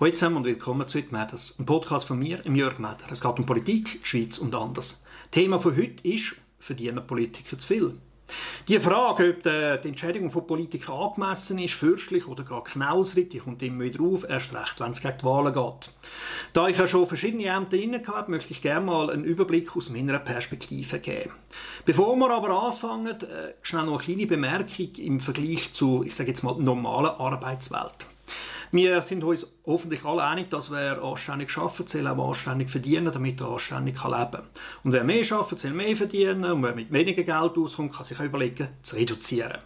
Hallo zusammen und willkommen zu «It Matters», ein Podcast von mir, Jörg Meder. Es geht um Politik, Schweiz und anders. Thema von heute ist «Verdienen Politiker zu viel?» Die Frage, ob die Entscheidung von Politikern angemessen ist, fürstlich oder gar knausrig, die kommt immer wieder auf, erst recht, wenn es gegen die Wahlen geht. Da ich ja schon verschiedene Ämter inne habe, möchte ich gerne mal einen Überblick aus meiner Perspektive geben. Bevor wir aber anfangen, äh, schnell noch eine kleine Bemerkung im Vergleich zu, ich sage jetzt mal, normalen Arbeitswelt. Wir sind uns hoffentlich alle einig, dass wer anständig arbeitet, soll auch anständig verdienen, damit er anständig leben kann. Und wer mehr arbeitet, soll mehr verdienen und wer mit weniger Geld auskommt, kann sich überlegen, zu reduzieren.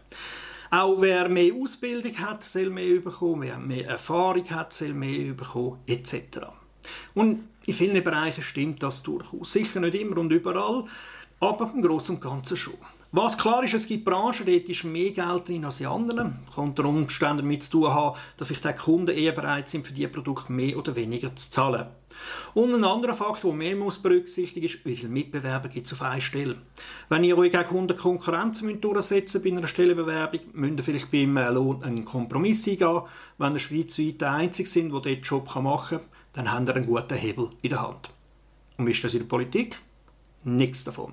Auch wer mehr Ausbildung hat, soll mehr bekommen, wer mehr Erfahrung hat, soll mehr bekommen, etc. Und in vielen Bereichen stimmt das durchaus. Sicher nicht immer und überall, aber im Großen und Ganzen schon. Was klar ist, es gibt Branchen, dort ist mehr Geld drin als in anderen. Das kann unter Umständen damit zu tun haben, dass vielleicht die Kunden eher bereit sind, für diese Produkte mehr oder weniger zu zahlen. Und ein anderer Faktor, der mehr muss berücksichtigen ist, wie viele Mitbewerber gibt es auf einer Stelle. Wenn ihr euch gegen Kunden Konkurrenz durchsetzen bei einer Stellenbewerbung, müsst ihr vielleicht beim Lohn einen Kompromiss eingehen. Wenn ihr schweizweit der Einzige sind, der diesen Job machen kann, dann habt ihr einen guten Hebel in der Hand. Und wie ist das in der Politik? Nichts davon.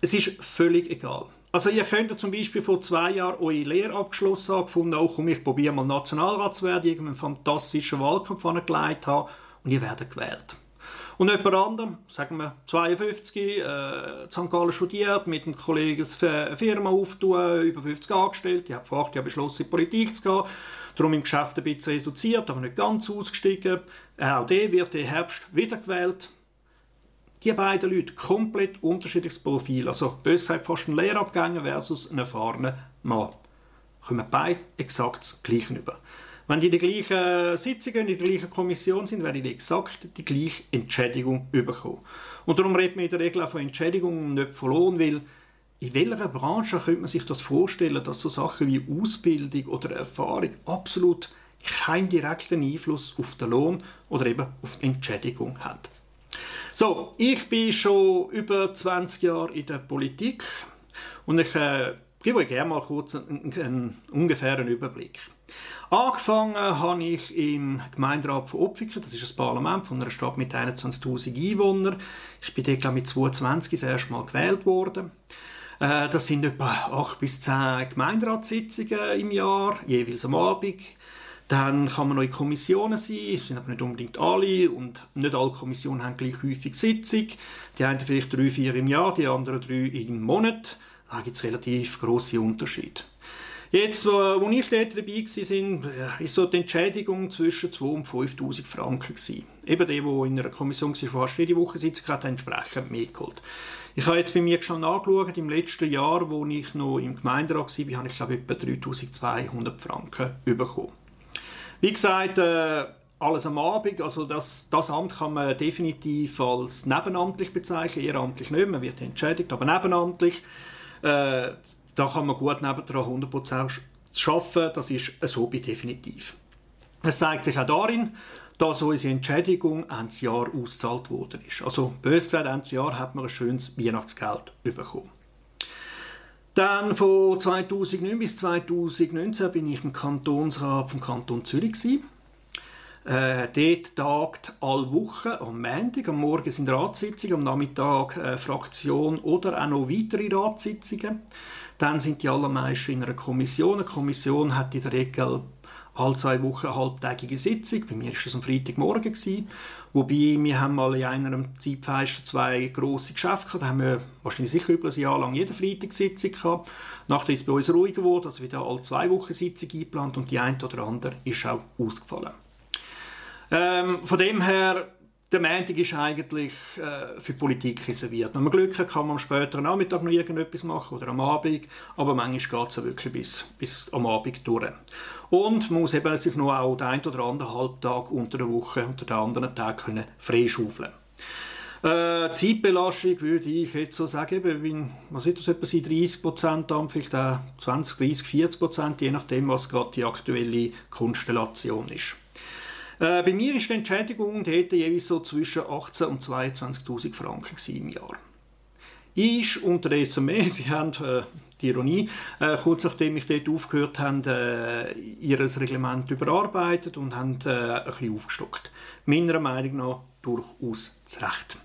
Es ist völlig egal. Also ihr könnt zum Beispiel vor zwei Jahren eure Lehre abgeschlossen haben, gefunden, oh komm, ich probiere mal Nationalrat zu werden, irgendeinen fantastischen Wahlkampf angelegt haben und ihr werdet gewählt. Und jemand anderem, sagen wir 52, äh, St. Gallen studiert, mit einem Kollegen eine Firma auftun, über 50 angestellt, ich habe vor acht Jahren beschlossen, in die Politik zu gehen, darum im Geschäft ein bisschen reduziert, aber nicht ganz ausgestiegen. Auch der wird im Herbst wieder gewählt die beiden Leute komplett unterschiedliches Profil. Also bös gesagt fast ein Lehrabgänger versus ein erfahrener Mann. Kommen beide exakt das Gleiche über. Wenn die in der gleichen Sitzung, in der gleichen Kommission sind, werden die exakt die gleiche Entschädigung bekommen. Und darum redet man in der Regel auch von Entschädigung und nicht von Lohn, weil in welcher Branche könnte man sich das vorstellen, dass so Sachen wie Ausbildung oder Erfahrung absolut keinen direkten Einfluss auf den Lohn oder eben auf die Entschädigung haben? So, ich bin schon über 20 Jahre in der Politik und ich äh, gebe euch gerne mal kurz einen, einen ungefähren Überblick. Angefangen habe ich im Gemeinderat von Opfiken, das ist ein Parlament von einer Stadt mit 21'000 Einwohnern. Ich bin dort mit 22 das erste Mal gewählt worden. Äh, das sind etwa 8 bis 10 Gemeinderatssitzungen im Jahr, jeweils am Abend. Dann kann man noch in Kommissionen sein, es sind aber nicht unbedingt alle und nicht alle Kommissionen haben gleich häufig Sitzung. Die einen vielleicht drei, vier im Jahr, die anderen drei im Monat. Da gibt es relativ grosse Unterschiede. Jetzt, wo, ich dort dabei war, war so die Entschädigung zwischen 2.000 und 5'000 Franken. Gewesen. Eben der, der in einer Kommission war, die fast jede Woche sitzen hat, entsprechend mehr geholt. Ich habe jetzt bei mir schon angeschaut, im letzten Jahr, wo ich noch im Gemeinderat war, habe ich glaube ich etwa 3'200 Franken bekommen. Wie gesagt, äh, alles am Abend, also das, das Amt kann man definitiv als nebenamtlich bezeichnen, ehrenamtlich nicht, man wird entschädigt, aber nebenamtlich, äh, da kann man gut nebendran 100% arbeiten, das ist ein Hobby definitiv. Es zeigt sich auch darin, dass unsere Entschädigung Ende Jahr ausgezahlt worden ist. Also bös gesagt, Ende Jahr hat man ein schönes Weihnachtsgeld bekommen. Dann von 2009 bis 2019 bin ich im Kantonsrat vom Kanton Zürich. Äh, dort tagt alle Wochen am Montag, am Morgen sind Ratssitzungen, am Nachmittag äh, Fraktion oder auch noch weitere Ratssitzungen. Dann sind die allermeisten in einer Kommission. Eine Kommission hat in der Regel alle zwei Wochen eine halbtägige Sitzung. Bei mir war es am Freitagmorgen. Gewesen. Wobei, wir haben mal in einem Zeitfenster zwei grosse Geschäfte gehabt. Da haben wir wahrscheinlich sicher über ein Jahr lang jede Freitag Sitzung gehabt. Nachher ist es bei uns ruhiger geworden, also wieder alle zwei Wochen Sitzung eingeplant und die eine oder andere ist auch ausgefallen. Ähm, von dem her, der Montag ist eigentlich äh, für Politik reserviert. Wenn man Glück hat, kann man am späteren Nachmittag noch irgendetwas machen oder am Abend, aber manchmal geht es ja wirklich bis, bis am Abend durch. Und man muss eben sich noch auch den einen oder anderen Halbtag unter der Woche oder den anderen Tag können freischaufeln äh, Zeitbelastung würde ich jetzt so sagen, bin, was ist das, etwa 30 Prozent, vielleicht auch 20, 30, 40 Prozent, je nachdem, was gerade die aktuelle Konstellation ist. Äh, bei mir ist die Entschädigung dort jeweils so zwischen 18.000 und 22.000 Franken im Jahr. ist unterdessen mehr. Sie haben äh, die Ironie, äh, kurz nachdem ich dort aufgehört habe, äh, ihr Reglement überarbeitet und haben äh, ein bisschen aufgestockt. Meiner Meinung nach durchaus zu Recht.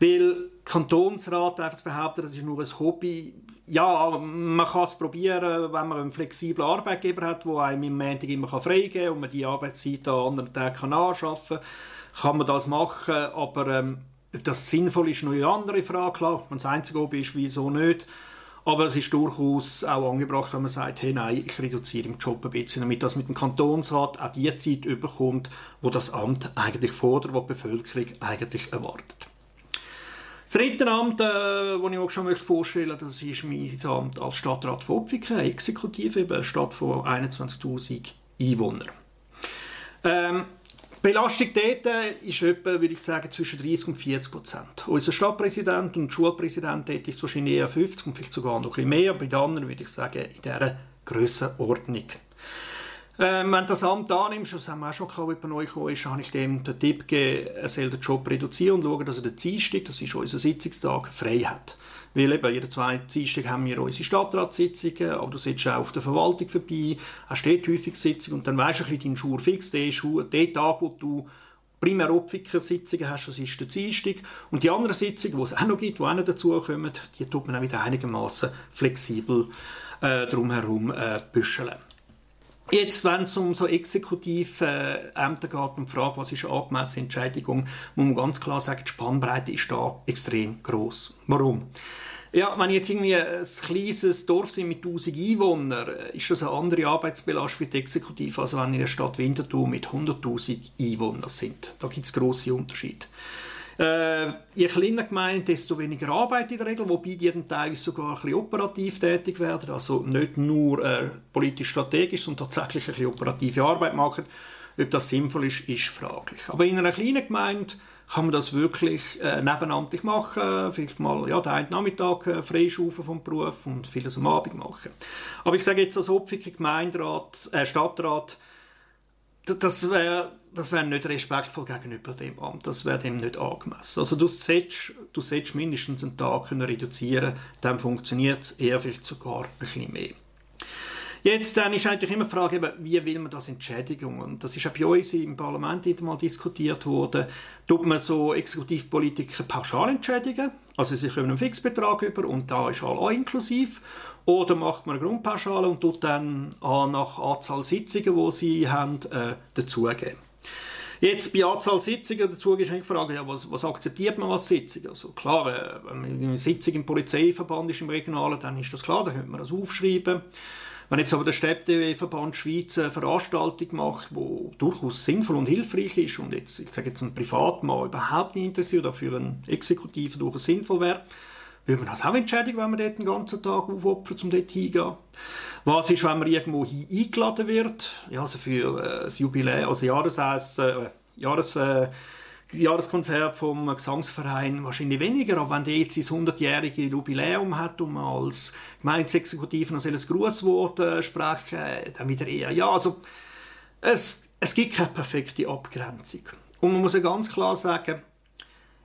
Weil Kantonsrat einfach behaupten, das ist nur ein Hobby, ja, man kann es probieren, wenn man einen flexiblen Arbeitgeber hat, der einem im Montag immer freigeben kann und man die Arbeitszeit an anderen Tagen anschaffen kann, kann man das machen, aber ähm, ob das sinnvoll ist, noch eine andere Frage, klar, wenn das einzige Hobby ist, wieso nicht. Aber es ist durchaus auch angebracht, wenn man sagt, hey, nein, ich reduziere im Job ein bisschen, damit das mit dem Kantonsrat auch die Zeit überkommt, wo das Amt eigentlich fordert, wo die Bevölkerung eigentlich erwartet. Das dritte Amt, äh, das ich auch schon möchte vorstellen möchte, das ist mein Amt als Stadtrat von Opfiken, Exekutive, eben eine Stadt von 21'000 Einwohnern. Ähm, Belastung dort ist etwa, würde ich sagen, zwischen 30 und 40 Prozent. Unser Stadtpräsident und Schulpräsident dort ist wahrscheinlich eher 50 und vielleicht sogar noch ein bisschen mehr. Bei den anderen würde ich sagen, in dieser Grössenordnung. Ähm, wenn das Amt annimmst, das haben wir auch schon gehabt, jemand neu gekommen ist, habe ich dem den Tipp gegeben, er soll den Job reduzieren und schauen, dass er den Dienstag, das ist unser Sitzungstag, frei hat. Weil eben, jeden zweiten Dienstag haben wir unsere Stadtratssitzungen, aber du sitzt auch auf der Verwaltung vorbei, hast dort häufig Sitzungen und dann weisst du ein bisschen deinen Schur fix, der ist der Tag, wo du primär Opfiker-Sitzungen hast, das ist der Dienstag. Und die anderen Sitzungen, die es auch noch gibt, die auch noch dazukommen, die tut man auch wieder einigermaßen flexibel äh, drumherum äh, büscheln. Jetzt, wenn es um so exekutive äh, Ämter geht und die Frage, was ist eine angemessene Entschädigung, muss man ganz klar sagen, die Spannbreite ist da extrem groß. Warum? Ja, wenn ich jetzt irgendwie ein kleines Dorf sind mit 1000 Einwohnern, äh, ist das eine andere Arbeitsbelastung für die Exekutive, als wenn in einer Stadt Winterthur mit 100.000 Einwohnern sind. Da gibt es grosse Unterschiede. Äh, je kleiner Gemeinde, desto weniger Arbeit in der Regel, wobei die dann teilweise sogar ein bisschen operativ tätig werden, also nicht nur äh, politisch-strategisch, sondern tatsächlich ein bisschen operative Arbeit machen. Ob das sinnvoll ist, ist fraglich. Aber in einer kleinen Gemeinde kann man das wirklich äh, nebenamtlich machen, vielleicht mal ja, den einen Nachmittag äh, freischaufen vom Beruf und vieles am Abend machen. Aber ich sage jetzt als Opfiker Gemeinderat, äh, Stadtrat, das wäre das wäre nicht respektvoll gegenüber dem Amt, das wäre dem nicht angemessen. Also du solltest, du solltest mindestens einen Tag können reduzieren dann funktioniert es, eher vielleicht sogar ein bisschen mehr. Jetzt dann ist eigentlich immer die Frage, wie will man das entschädigen? Und das ist auch bei uns im Parlament mal diskutiert worden. Tut man so Exekutivpolitiker pauschal entschädigen? Also sie kommen einen Fixbetrag über und da ist all inklusiv. Oder macht man eine Grundpauschale und tut dann nach Anzahl Sitzungen, die sie haben, äh, dazugeben. Jetzt bei Anzahl Sitzungen dazu ist die Frage, ja, was, was, akzeptiert man als Sitzung? Also klar, äh, wenn eine Sitzung im Polizeiverband ist im Regionalen, dann ist das klar, dann könnte man das aufschreiben. Wenn jetzt aber der Städteverband Schweiz eine Veranstaltung macht, die durchaus sinnvoll und hilfreich ist und jetzt, ich sage jetzt ein Privatmann überhaupt nicht interessiert, dafür ein Exekutiver durchaus sinnvoll wäre, würde man das auch entscheiden, wenn man dort den ganzen Tag aufopfert, um dort hingehen. Was ist, wenn man irgendwo hin eingeladen wird? Ja, also für äh, das Jubiläum, also Jahresessen, äh, Jahres, äh, Jahreskonzert vom Gesangsverein wahrscheinlich weniger, aber wenn der jetzt sein 100-jährige Jubiläum hat und man als Gemeindeexekutive noch ein Grußwort äh, sprechen, dann wieder eher ja. Also es, es gibt keine perfekte Abgrenzung. Und man muss ja ganz klar sagen,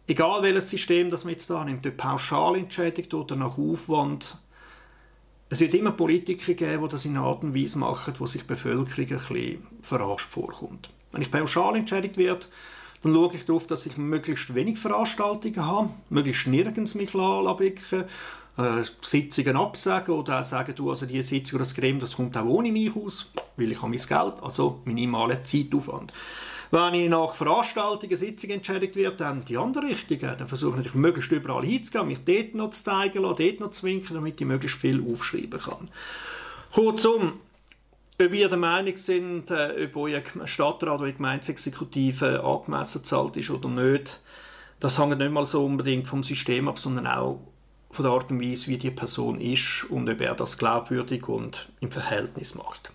egal welches System das man jetzt da nimmt, ob Pauschalentschädigung oder nach Aufwand, es wird immer Politiker geben, die das in einer Art und Weise machen, wo sich die Bevölkerung ein bisschen verarscht vorkommt. Wenn ich pauschal entschädigt werde, dann schaue ich darauf, dass ich möglichst wenig Veranstaltungen habe, möglichst nirgends mich anbicken äh, Sitzungen absagen oder auch sagen, du, also die Sitzung oder das Gremium, das kommt auch ohne mich aus, weil ich habe mein Geld, also minimale Zeitaufwand. Wenn ich nach Veranstaltungen, Sitzungen entschädigt werde, dann die andere Richtung. Dann versuche ich möglichst überall hinzugehen, mich dort noch zu zeigen lassen, dort noch zu winken, damit ich möglichst viel aufschreiben kann. Kurzum, ob ihr der Meinung sind, äh, ob euer Stadtrat oder Gemeindeexekutive angemessen zahlt ist oder nicht, das hängt nicht mal so unbedingt vom System ab, sondern auch von der Art und Weise, wie die Person ist und ob er das glaubwürdig und im Verhältnis macht.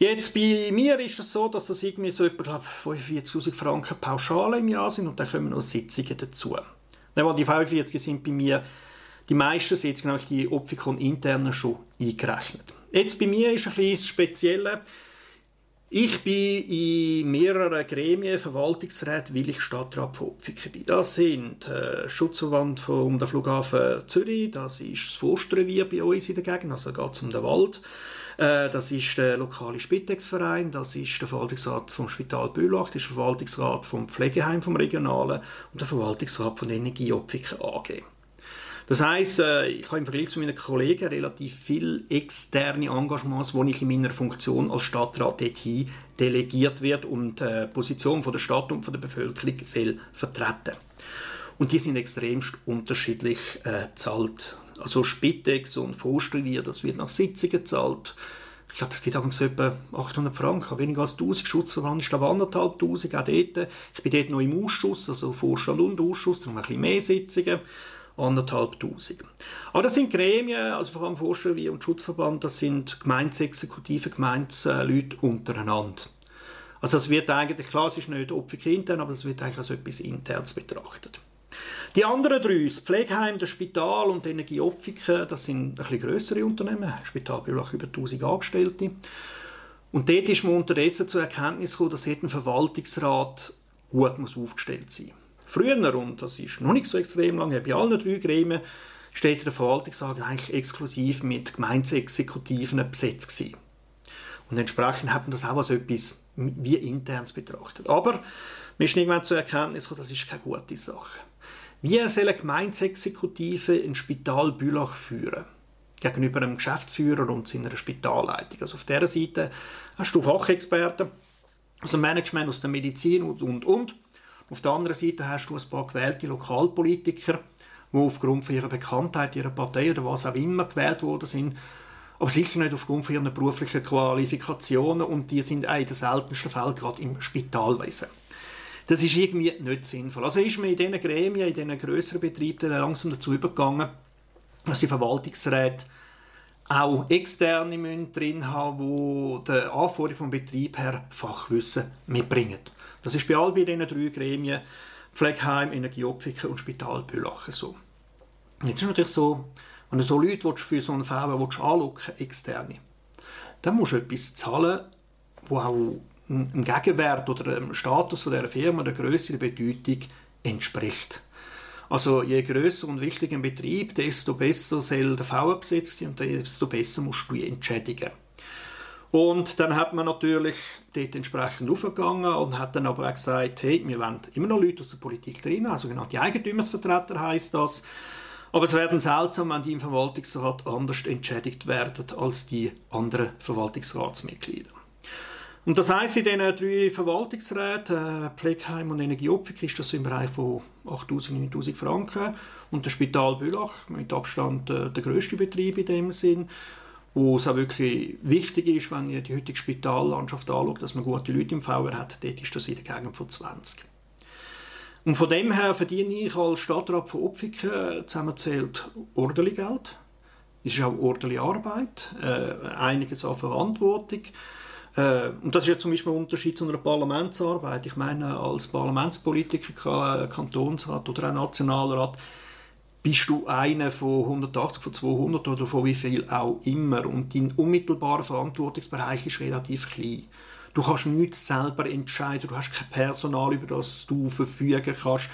Jetzt bei mir ist es so, dass das irgendwie so etwa 45'000 Franken Pauschale im Jahr sind und dann kommen noch Sitzungen dazu. Dann, die 45 sind bei mir die meisten Sitzungen, nämlich die Opfikon internen schon eingerechnet. Jetzt bei mir ist ein bisschen Spezielle, Ich bin in mehreren Gremien, Verwaltungsräten, weil ich Stadtrat von Opfiken bin. Das sind äh, Schutzverband um den Flughafen Zürich, das ist das Forstrevier bei uns in der Gegend, also geht es um den Wald. Äh, das ist der lokale Spitex-Verein, das ist der Verwaltungsrat vom Spital Bülach, das ist der Verwaltungsrat vom Pflegeheim vom Regionalen und der Verwaltungsrat von Opfiken AG. Das heißt, äh, ich habe im Vergleich zu meinen Kollegen relativ viele externe Engagements, wo ich in meiner Funktion als Stadtrat dorthin delegiert wird und die Position der Stadt und der Bevölkerung soll vertreten. Und die sind extremst unterschiedlich äh, zahlt. Also Spitex und Forstrevier, das wird nach Sitzungen gezahlt. Ich glaube, das geht auch etwa 800 Franken, weniger als 1000 Schutzverband, ich glaube anderthalb tausend, auch dort. Ich bin dort noch im Ausschuss, also Vorstand und Ausschuss, da haben wir ein bisschen mehr Sitzungen anderthalbtausend. Aber das sind Gremien, also vor allem wie und Schutzverband, das sind Gemeinsexekutive, Gemeinsleute untereinander. Also es wird eigentlich, klar, es ist nicht Opfer intern, aber es wird eigentlich als etwas Internes betrachtet. Die anderen drei, das Pflegeheim, das Spital und die Energieopfiken, das sind ein bisschen grössere Unternehmen. Das Spital hat über 1000 Angestellte. Und dort ist man unterdessen zur Erkenntnis gekommen, dass ein Verwaltungsrat gut aufgestellt sein muss. Früher, und das ist noch nicht so extrem lange, bei allen drei Gremien steht der Verwaltungsrat eigentlich exklusiv mit Gemeindeexekutiven besetzt gewesen. Und entsprechend hat man das auch als etwas wie interns betrachtet. Aber man ist irgendwann zur Erkenntnis gekommen, das ist keine gute Sache. Wie soll eine Gemeindeexekutive ein Spital Bülach führen? Gegenüber einem Geschäftsführer und seiner Spitalleitung. Also auf dieser Seite hast du Fachexperten aus dem Management, aus der Medizin und, und, und. Auf der anderen Seite hast du ein paar gewählte Lokalpolitiker, die aufgrund von ihrer Bekanntheit, ihrer Partei oder was auch immer gewählt worden sind, aber sicher nicht aufgrund von ihren beruflichen Qualifikationen und die sind auch in den seltensten Fällen gerade im Spitalwesen. Das ist irgendwie nicht sinnvoll. Also ist man in diesen Gremien, in diesen grösseren Betrieben langsam dazu übergegangen, dass die Verwaltungsräte auch externe müssen drin haben, die der Anforderung vom Betrieb her Fachwissen mitbringen. Das ist bei all diesen drei Gremien, Pflegeheim, Energieopfiken und Spital Bülachen so. Jetzt ist natürlich so, wenn du so Leute für so einen anlocken externe, dann musst du etwas zahlen, wo auch einem Gegenwert oder dem Status von der Firma, der Größe, der Bedeutung entspricht. Also je größer und wichtiger ein Betrieb, desto besser soll der V besetzt sein und desto besser musst du entschädigen. Und dann hat man natürlich dort entsprechend aufgegangen und hat dann aber auch gesagt, hey, wir wollen immer noch Leute aus der Politik drin, also genau die Eigentümersvertreter heißt das. Aber es werden seltsam, wenn die im Verwaltungsrat anders entschädigt werden als die anderen Verwaltungsratsmitglieder. Und das heisst, in diesen drei Verwaltungsräten, äh, Pflegeheim und Energieopfik, ist das im Bereich von 8'000, 9'000 Franken. Und das Spital Bülach, mit Abstand äh, der grösste Betrieb in dem Sinn, wo es auch wirklich wichtig ist, wenn ihr die heutige Spitallandschaft anschaut, dass man gute Leute im VR hat, dort ist das in der Gegend von 20. Und von dem her verdiene ich als Stadtrat von Opfiken äh, zusammenzählt ordentlich Geld. Es ist auch ordentliche Arbeit, äh, einiges an Verantwortung. Äh, und das ist ja zum Beispiel ein Unterschied zu einer Parlamentsarbeit. Ich meine, als Parlamentspolitiker, Kantonsrat oder auch Nationalrat, bist du einer von 180, von 200 oder von wie viel auch immer. Und dein unmittelbarer Verantwortungsbereich ist relativ klein. Du kannst nichts selber entscheiden, du hast kein Personal, über das du verfügen kannst.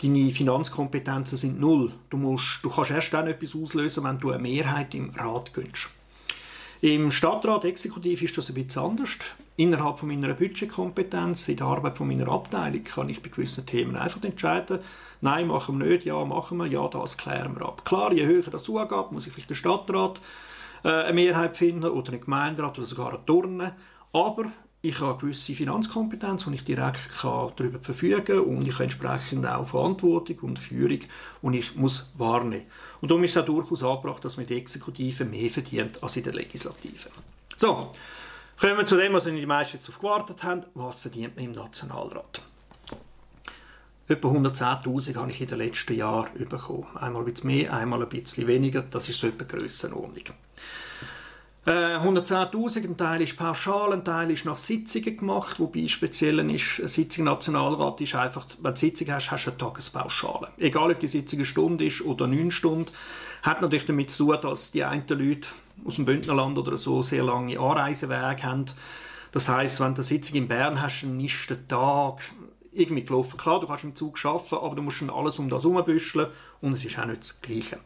Deine Finanzkompetenzen sind null. Du, musst, du kannst erst dann etwas auslösen, wenn du eine Mehrheit im Rat gönnst. Im Stadtrat Exekutiv ist das ein bisschen anders. Innerhalb von meiner Budgetkompetenz, in der Arbeit von meiner Abteilung, kann ich bei gewissen Themen einfach entscheiden, nein, machen wir nicht, ja, machen wir, ja, das klären wir ab. Klar, je höher das zugeht, muss ich vielleicht den Stadtrat äh, eine Mehrheit finden oder einen Gemeinderat oder sogar eine Turne. Aber ich habe gewisse Finanzkompetenz, wo ich direkt kann darüber verfügen kann und ich habe entsprechend auch Verantwortung und Führung und ich muss wahrnehmen. Und darum ist es auch durchaus angebracht, dass man die Exekutive mehr verdient als in der Legislative. So, kommen wir zu dem, was die meisten jetzt auf gewartet haben. Was verdient man im Nationalrat? Etwa 110'000 habe ich in den letzten Jahren bekommen. Einmal ein bisschen mehr, einmal ein bisschen weniger. Das ist so etwa Grössenordnung. 110'000, äh, ein Teil ist pauschal, ein Teil ist nach Sitzungen gemacht, wobei speziell ist, eine Sitzung Nationalrat ist einfach, wenn du Sitzung hast, hast du eine Tagespauschale. Egal, ob die Sitzung eine Stunde ist oder neun Stunden, hat natürlich damit zu tun, dass die einen Leute aus dem Bündnerland oder so sehr lange Anreisewege haben, Das heißt, wenn du eine Sitzung in Bern hast, dann ist der Tag irgendwie gelaufen. Klar, du kannst im Zug arbeiten, aber du musst schon alles um das herumbüscheln und es ist auch nicht das Gleiche.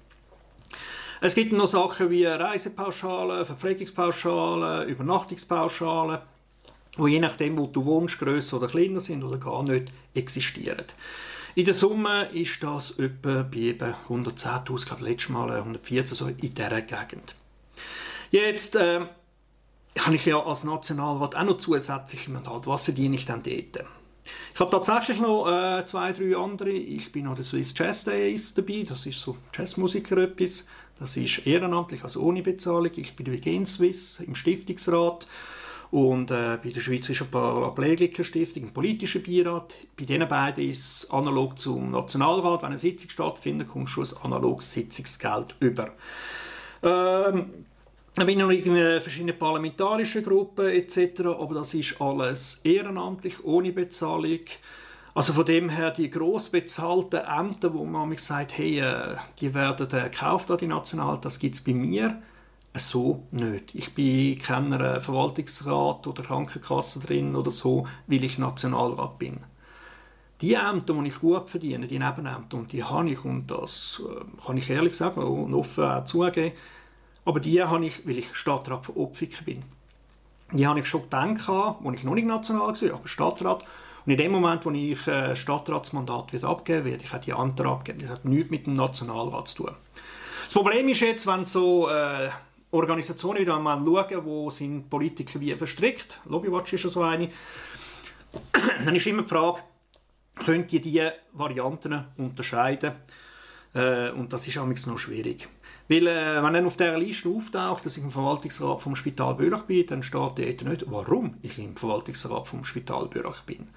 Es gibt noch Sachen wie Reisepauschalen, Verpflegungspauschalen, Übernachtungspauschalen, die je nachdem, wo du wohnst, grösser oder kleiner sind oder gar nicht existieren. In der Summe ist das etwa bei eben 110'000, ich glaube letztes Mal 114, so in dieser Gegend. Jetzt äh, habe ich ja als Nationalrat auch noch zusätzliche Mandat. Was verdiene ich dann dort? Ich habe tatsächlich noch äh, zwei, drei andere. Ich bin noch der Swiss Jazz Days dabei. Das ist so Jazzmusiker etwas. Das ist ehrenamtlich, also ohne Bezahlung. Ich bin bei Gen Swiss im Stiftungsrat und äh, bei der Schweizerischen Paraplegiker Stiftung im politischen Beirat. Bei diesen beiden ist es analog zum Nationalrat. Wenn eine Sitzung stattfindet, kommt schon ein analoges Sitzungsgeld über. Ähm, dann bin ich noch in verschiedenen parlamentarischen Gruppen etc., aber das ist alles ehrenamtlich, ohne Bezahlung. Also von dem her, die gross bezahlten Ämter, wo man mich sagt, hey, äh, die werden gekauft an die National, das gibt es bei mir so nicht. Ich bin kein Verwaltungsrat oder Krankenkasse drin oder so, weil ich Nationalrat bin. Die Ämter, die ich gut verdiene, die Nebenämter, und die habe ich, und das äh, kann ich ehrlich sagen und offen auch zugeben, aber die habe ich, weil ich Stadtrat von Opfiken bin. Die habe ich schon gedacht, als ich noch nicht national war, aber Stadtrat. Und in dem Moment, wo ich äh, Stadtratsmandat wieder abgeben werde, ich die Antrag abgeben, das hat nichts mit dem Nationalrat zu tun. Das Problem ist jetzt, wenn so äh, Organisationen wieder mal schauen, wo sind Politiker wie verstrickt, Lobbywatch ist ja so eine, dann ist immer die Frage, könnt ihr diese Varianten unterscheiden? Äh, und das ist amigs noch schwierig. Weil, äh, wenn dann auf dieser Liste auftaucht, dass ich im Verwaltungsrat vom Spital Bürach bin, dann steht dort nicht, warum ich im Verwaltungsrat vom Spital Bürach bin.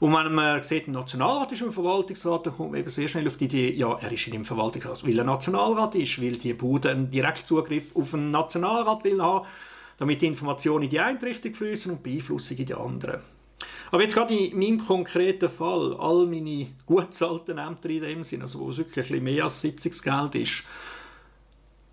Und wenn man sieht, ein Nationalrat ist im Verwaltungsrat, dann kommt man eben sehr schnell auf die Idee, ja, er ist in dem Verwaltungsrat, weil er Nationalrat ist, weil die Bude einen Direktzugriff auf einen Nationalrat will haben, damit die Informationen in die eine Richtung fließen und Beeinflussung in die andere. Aber jetzt gerade in meinem konkreten Fall, all meine gut bezahlten Ämter in dem Sinne, also wo es wirklich ein mehr als Sitzungsgeld ist,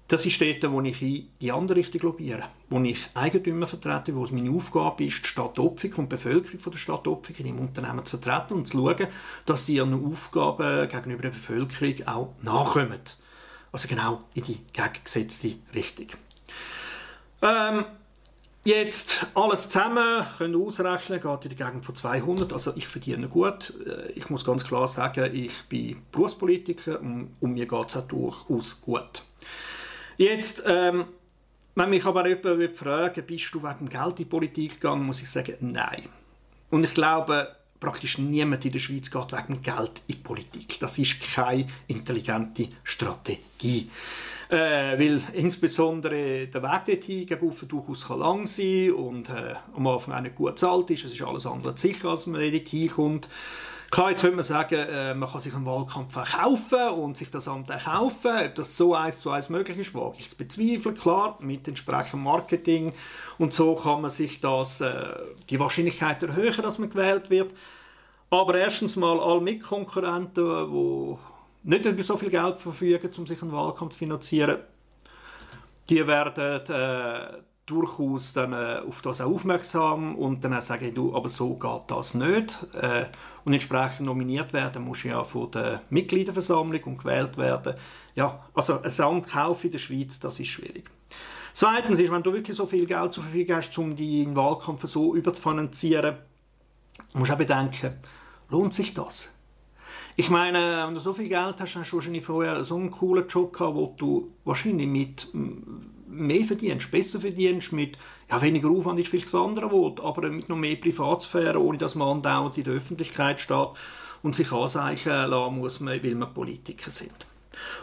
das ist dort, wo ich in die andere Richtung lobbyiere, wo ich Eigentümer vertrete, wo es meine Aufgabe ist, die Stadt Opfig und die Bevölkerung von der Stadt Opfig in dem Unternehmen zu vertreten und zu schauen, dass sie ihren Aufgaben gegenüber der Bevölkerung auch nachkommen. Also genau in die gegengesetzte Richtung. Ähm, Jetzt alles zusammen, können wir ausrechnen, geht in der Gegend von 200. Also ich verdiene gut. Äh, ich muss ganz klar sagen, ich bin Berufspolitiker und, und mir geht es auch durchaus gut. Jetzt, ähm, wenn mich aber jemand fragen bist du wegen Geld in die Politik gegangen, muss ich sagen, nein. Und ich glaube, praktisch niemand in der Schweiz geht wegen Geld in die Politik. Das ist keine intelligente Strategie. Äh, weil insbesondere der Weg dorthin gegenüber durchaus lang sein und äh, am Anfang auch nicht gut bezahlt ist. Es ist alles andere sicher, als man dorthin kommt. Klar, jetzt könnte man sagen, äh, man kann sich einen Wahlkampf verkaufen und sich das Amt erkaufen. Ob das so eins zu eins möglich ist, wage ich zu bezweifeln. Klar, mit entsprechendem Marketing und so kann man sich das, äh, die Wahrscheinlichkeit erhöhen, dass man gewählt wird. Aber erstens mal alle Mitkonkurrenten, die nicht über so viel Geld verfügen, um sich einen Wahlkampf zu finanzieren, die werden äh, durchaus dann äh, auf das auch aufmerksam und dann auch sagen, du, aber so geht das nicht. Äh, und entsprechend nominiert werden muss ja von der Mitgliederversammlung und gewählt werden. Ja, also ein Sandkauf in der Schweiz, das ist schwierig. Zweitens ist, wenn du wirklich so viel Geld zur Verfügung hast, um deinen Wahlkampf so überzufinanzieren, musst du auch bedenken, lohnt sich das? Ich meine, wenn du so viel Geld hast, hast du wahrscheinlich vorher so einen coolen Job gehabt, wo du wahrscheinlich mit mehr verdienst, besser verdienst, mit ja, weniger Aufwand ist vielleicht das andere Wort, aber mit noch mehr Privatsphäre, ohne dass man andauernd in der Öffentlichkeit steht und sich anzeichen lassen muss, weil man Politiker sind.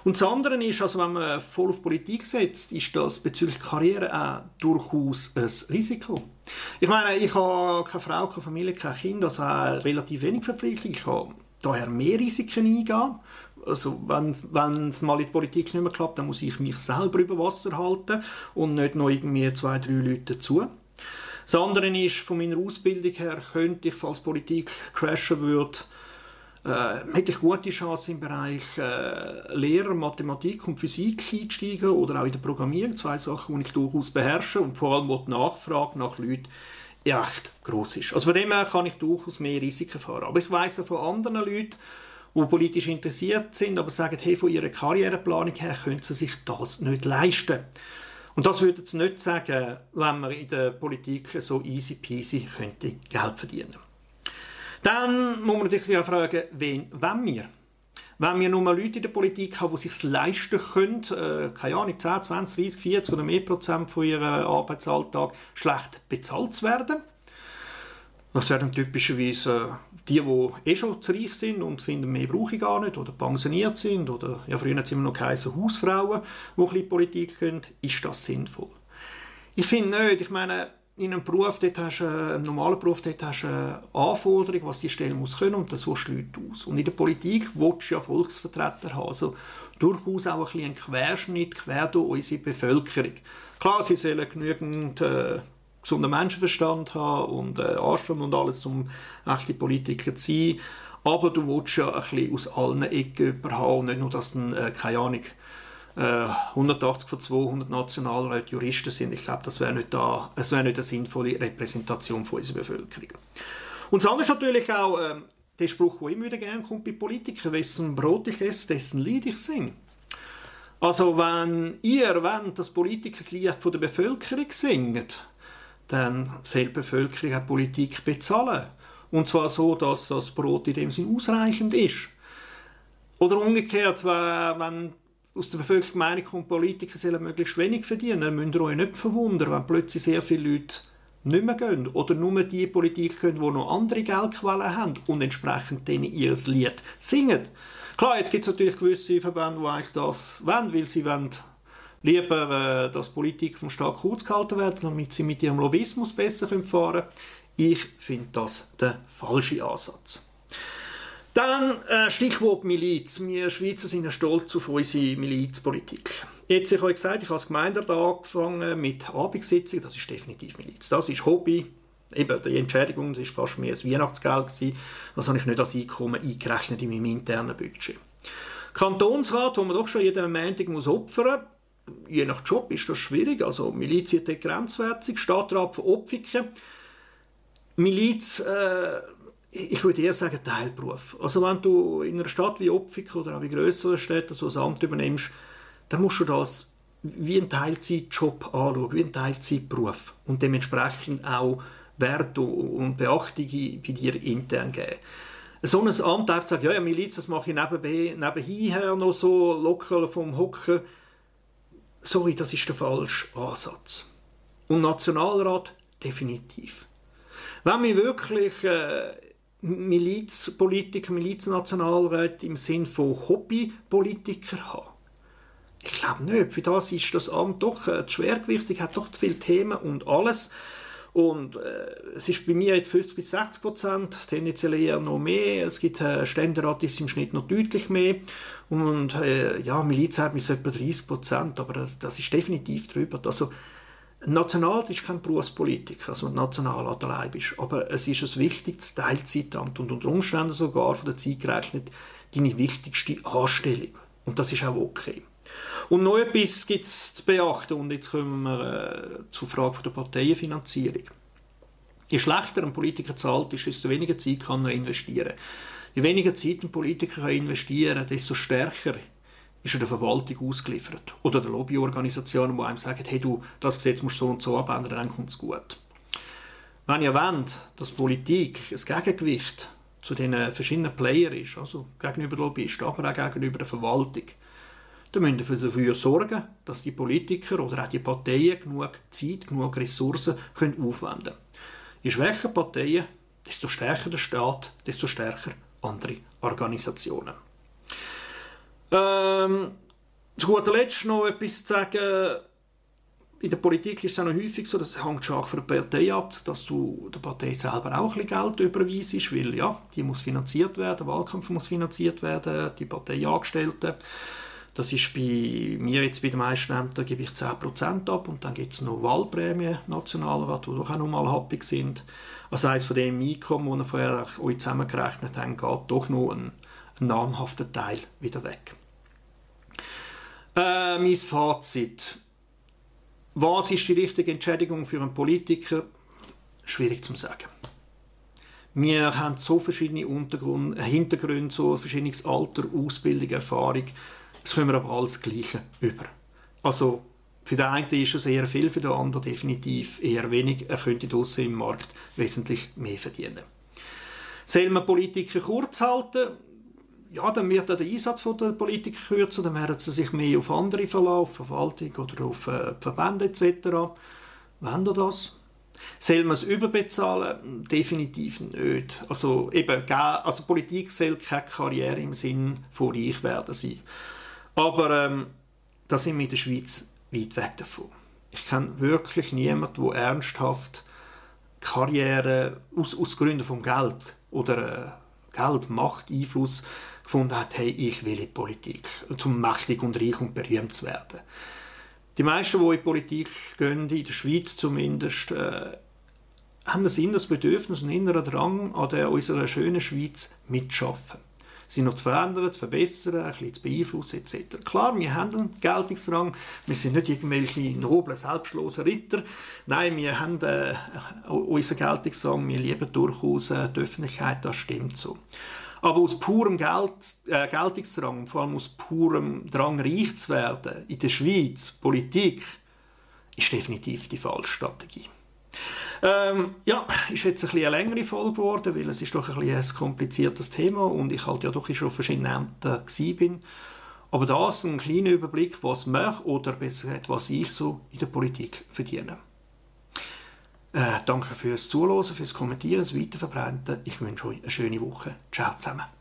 Und das andere ist, also wenn man voll auf Politik setzt, ist das bezüglich Karriere auch durchaus ein Risiko. Ich meine, ich habe keine Frau, keine Familie, kein Kind, also relativ wenig Verpflichtungen. Ich habe daher mehr Risiken eingehen. Also wenn es mal in der Politik nicht mehr klappt, dann muss ich mich selber über Wasser halten und nicht noch irgendwie zwei, drei Leute dazu. Das andere ist, von meiner Ausbildung her könnte ich, falls Politik crashen würde, äh, hätte ich gute Chancen im Bereich äh, Lehrer, Mathematik und Physik einzusteigen oder auch in der Programmierung, zwei Sachen, die ich durchaus beherrsche und vor allem die Nachfrage nach Leuten ja, echt gross ist. Also von dem her kann ich durchaus mehr Risiken fahren. Aber ich weiss auch von anderen Leuten, die politisch interessiert sind, aber sagen, hey, von ihrer Karriereplanung her können sie sich das nicht leisten. Und das würde sie nicht sagen, wenn man in der Politik so easy peasy könnte Geld verdienen. Dann muss man natürlich auch fragen, wen wollen wir? Wenn wir nur Leute in der Politik haben, die sich leisten können, äh, keine Ahnung, 10, 20, 30, 40 oder mehr Prozent von ihrem Arbeitsalltag schlecht bezahlt zu werden, das wären typischerweise die, die eh schon zu reich sind und finden, mehr brauche ich gar nicht, oder pensioniert sind, oder ja, früher sind immer noch keine Hausfrauen, die ein bisschen Politik können. Ist das sinnvoll? Ich finde nicht. Ich meine, in einem Beruf, dort hast du, einem normalen Beruf, dort hast du eine Anforderung, was die Stelle muss können und das suchst du Leute aus. Und in der Politik willst du ja Volksvertreter haben, also durchaus auch ein bisschen einen Querschnitt quer durch unsere Bevölkerung. Klar, sie sollen genügend äh, gesunden Menschenverstand haben und äh, Anstand und alles, um echte Politiker zu sein, aber du willst ja ein bisschen aus allen Ecken jemanden haben, nicht nur, dass dann, äh, keine Ahnung, 180 äh, von 200 Nationalräten Juristen sind. Ich glaube, das wäre nicht, da, wäre nicht eine sinnvolle Repräsentation von unserer Bevölkerung. Und das andere ist natürlich auch äh, der Spruch, der immer wieder gerne kommt bei Politikern, wessen Brot ich esse, dessen Lied ich singe. Also wenn ihr wollt, dass Politiker das Lied von der Bevölkerung singen, dann soll die Bevölkerung auch Politik bezahlen. Und zwar so, dass das Brot in dem Sinn ausreichend ist. Oder umgekehrt, wenn aus der Bevölkerung kommt, Politiker sollen möglichst wenig verdienen, dann müsst ihr euch nicht verwundern, wenn plötzlich sehr viele Leute nicht mehr gehen oder nur die Politik können, die noch andere Geldquellen haben und entsprechend denen ihr Lied singen. Klar, jetzt gibt es natürlich gewisse Verbände, die eigentlich das wollen, weil sie wollen lieber, äh, dass Politik vom Staat kurz gehalten werden, damit sie mit ihrem Lobbyismus besser fahren können. Ich finde das der falsche Ansatz. Dann äh, Stichwort Miliz. Wir Schweizer sind ja stolz auf unsere Milizpolitik. Jetzt, ich habe gesagt, ich habe als Gemeinderat angefangen mit Abendsitzungen. Das ist definitiv Miliz. Das ist Hobby. Eben, die Entschädigung das war fast mehr als Weihnachtsgeld. Gewesen. Das habe ich nicht als Einkommen eingerechnet in meinem internen Budget. Kantonsrat, wo man doch schon jeden Montag muss opfern muss, je nach Job ist das schwierig. Also Miliz wird grenzwertig. Stadtrat von Opfiken. Miliz... Äh, ich würde eher sagen Teilberuf. Also wenn du in einer Stadt wie Opfik oder auch wie größere Städte so ein Amt übernimmst, dann musst du das wie einen Teilzeitjob anschauen, wie einen Teilzeitberuf und dementsprechend auch Wert und Beachtung bei dir intern geben. So ein Amt einfach sagen, ja, ja, Miliz, das mache ich nebenbei, nebenher noch so locker vom Hocken. Sorry, das ist der falsche Ansatz. Und Nationalrat definitiv. Wenn wir wirklich äh, Milizpolitiker, Miliznationalräte im Sinn von Hobbypolitiker haben? Ich glaube nicht. Für das ist das Amt doch äh, schwergewichtig, hat doch zu viele Themen und alles. Und äh, es ist bei mir jetzt 50 bis 60 Prozent, tendenziell eher noch mehr. Es gibt äh, Ständerat ist im Schnitt noch deutlich mehr. Und äh, ja, Miliz hat bis etwa 30 Prozent, aber das, das, ist definitiv drüber. Also Nationalrat ist kein Berufspolitiker, also Nationalrat allein bist. Aber es ist ein wichtiges Teilzeitamt und unter Umständen sogar von der Zeit gerechnet deine wichtigste Anstellung. Und das ist auch okay. Und noch etwas gibt es zu beachten und jetzt kommen wir äh, zur Frage der Parteienfinanzierung. Je schlechter ein Politiker zahlt ist, desto weniger Zeit kann er investieren. Je weniger Zeit ein Politiker investieren kann, desto stärker ist er der Verwaltung ausgeliefert. Oder der Lobbyorganisationen, die einem sagen, hey du, das Gesetz musst so und so abändern, dann kommt es gut. Wenn ihr wollt, dass Politik ein Gegengewicht zu den verschiedenen Playern ist, also gegenüber Lobbyisten, aber auch gegenüber der Verwaltung, dann müsst ihr dafür sorgen, dass die Politiker oder auch die Parteien genug Zeit, genug Ressourcen können aufwenden können. Je schwächer Parteien, desto stärker der Staat, desto stärker andere Organisationen. Ähm, zu guter Letzt noch etwas zu sagen. In der Politik ist es auch noch häufig so, das hängt stark von der Partei ab, dass du der Partei selber auch ein bisschen Geld überweisst, weil ja, die muss finanziert werden, der Wahlkampf muss finanziert werden, die Parteiangestellten. Das ist bei mir jetzt bei den meisten Ämtern gebe ich 10% ab und dann gibt es noch Wahlprämien, Nationalrat, die doch auch nochmal happig sind. Also eines von dem Einkommen, das ihr vorher euch zusammengerechnet habt, geht doch noch ein ein namhafter Teil wieder weg. Äh, mein Fazit. Was ist die richtige Entschädigung für einen Politiker? schwierig zu sagen. Wir haben so verschiedene Untergrund, Hintergründe, so verschiedenes Alter, Ausbildung, Erfahrung. Das können wir aber alles Gleiche über. Also für den einen ist es eher viel, für den anderen definitiv eher wenig. Er könnte draussen im Markt wesentlich mehr verdienen. Soll man Politiker kurz halten? Ja, dann wird der Einsatz der Politiker kürzer, dann werden sie sich mehr auf andere verlassen, auf Verwaltung oder auf äh, Verbände etc. Wollen ihr das? Soll man es überbezahlen? Definitiv nicht. Also, eben, also Politik soll keine Karriere im Sinn von reich werden sein. Aber ähm, da sind wir in der Schweiz weit weg davon. Ich kenne wirklich niemanden, der ernsthaft Karriere aus, aus Gründen vom Geld oder äh, Geld, Macht, Einfluss gefunden hat, hey, ich will in Politik, um mächtig und reich und berühmt zu werden. Die meisten, die in Politik gehen, in der Schweiz zumindest, äh, haben ein inneres Bedürfnis, einen inneren Drang, an der unserer schönen Schweiz mitzuschaffen sie noch zu verändern, zu verbessern, ein bisschen zu beeinflussen etc. Klar, wir haben einen Geltungsrang, wir sind nicht irgendwelche noblen, selbstlosen Ritter. Nein, wir haben äh, unseren Geltungsrang, wir lieben durchaus äh, die Öffentlichkeit, das stimmt so. Aber aus purem Geld, äh, Geltungsdrang, vor allem aus purem Drang, reich zu werden, in der Schweiz, Politik, ist definitiv die falsche Strategie. Ähm, ja, ist jetzt ein eine längere Folge geworden, weil es ist doch ein, ein kompliziertes Thema und ich halt ja doch schon verschiedene Ämter bin. Aber das ein kleiner Überblick, was mich oder besser gesagt, was ich so in der Politik verdiene. Äh, danke fürs Zuhören, fürs Kommentieren, das Weiterverbreiten. Ich wünsche euch eine schöne Woche. Ciao zusammen.